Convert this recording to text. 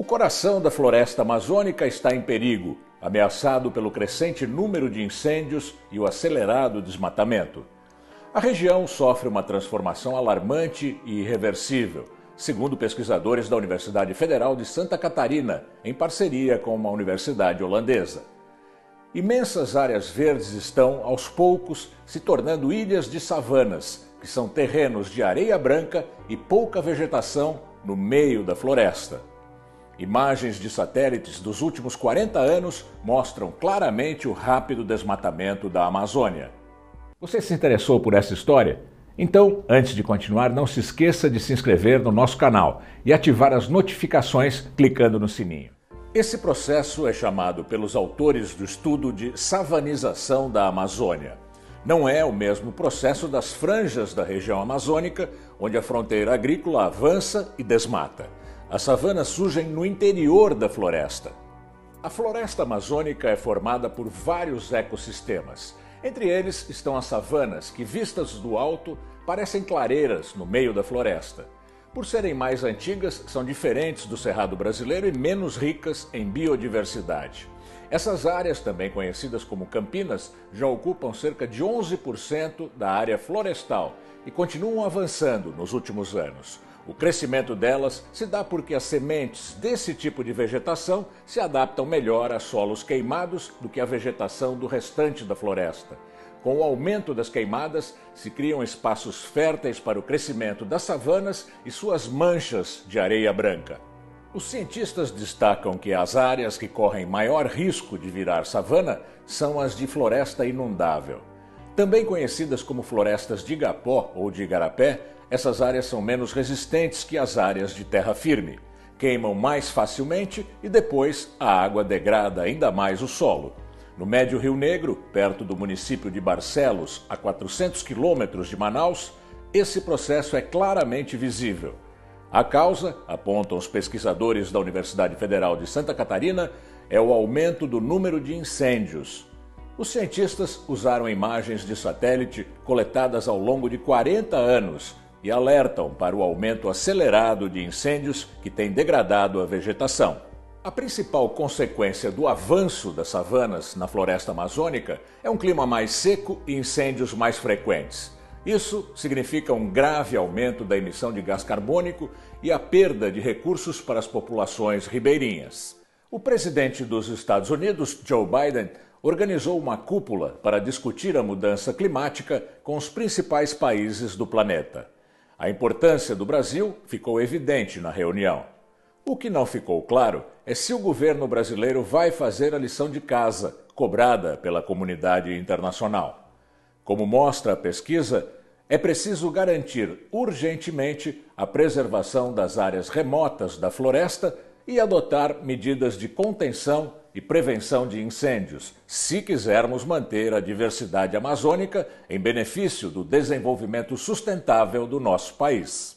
O coração da floresta amazônica está em perigo, ameaçado pelo crescente número de incêndios e o acelerado desmatamento. A região sofre uma transformação alarmante e irreversível, segundo pesquisadores da Universidade Federal de Santa Catarina, em parceria com uma universidade holandesa. Imensas áreas verdes estão, aos poucos, se tornando ilhas de savanas, que são terrenos de areia branca e pouca vegetação no meio da floresta. Imagens de satélites dos últimos 40 anos mostram claramente o rápido desmatamento da Amazônia. Você se interessou por essa história? Então, antes de continuar, não se esqueça de se inscrever no nosso canal e ativar as notificações clicando no sininho. Esse processo é chamado pelos autores do estudo de savanização da Amazônia. Não é o mesmo processo das franjas da região amazônica, onde a fronteira agrícola avança e desmata. As savanas surgem no interior da floresta. A floresta amazônica é formada por vários ecossistemas. Entre eles estão as savanas, que, vistas do alto, parecem clareiras no meio da floresta. Por serem mais antigas, são diferentes do cerrado brasileiro e menos ricas em biodiversidade. Essas áreas, também conhecidas como campinas, já ocupam cerca de 11% da área florestal e continuam avançando nos últimos anos. O crescimento delas se dá porque as sementes desse tipo de vegetação se adaptam melhor a solos queimados do que a vegetação do restante da floresta. Com o aumento das queimadas, se criam espaços férteis para o crescimento das savanas e suas manchas de areia branca. Os cientistas destacam que as áreas que correm maior risco de virar savana são as de floresta inundável. Também conhecidas como florestas de igapó ou de igarapé, essas áreas são menos resistentes que as áreas de terra firme, queimam mais facilmente e depois a água degrada ainda mais o solo. No Médio Rio Negro, perto do município de Barcelos, a 400 quilômetros de Manaus, esse processo é claramente visível. A causa, apontam os pesquisadores da Universidade Federal de Santa Catarina, é o aumento do número de incêndios, os cientistas usaram imagens de satélite coletadas ao longo de 40 anos e alertam para o aumento acelerado de incêndios que tem degradado a vegetação. A principal consequência do avanço das savanas na floresta amazônica é um clima mais seco e incêndios mais frequentes. Isso significa um grave aumento da emissão de gás carbônico e a perda de recursos para as populações ribeirinhas. O presidente dos Estados Unidos, Joe Biden, organizou uma cúpula para discutir a mudança climática com os principais países do planeta. A importância do Brasil ficou evidente na reunião. O que não ficou claro é se o governo brasileiro vai fazer a lição de casa cobrada pela comunidade internacional. Como mostra a pesquisa, é preciso garantir urgentemente a preservação das áreas remotas da floresta e adotar medidas de contenção e prevenção de incêndios, se quisermos manter a diversidade amazônica em benefício do desenvolvimento sustentável do nosso país.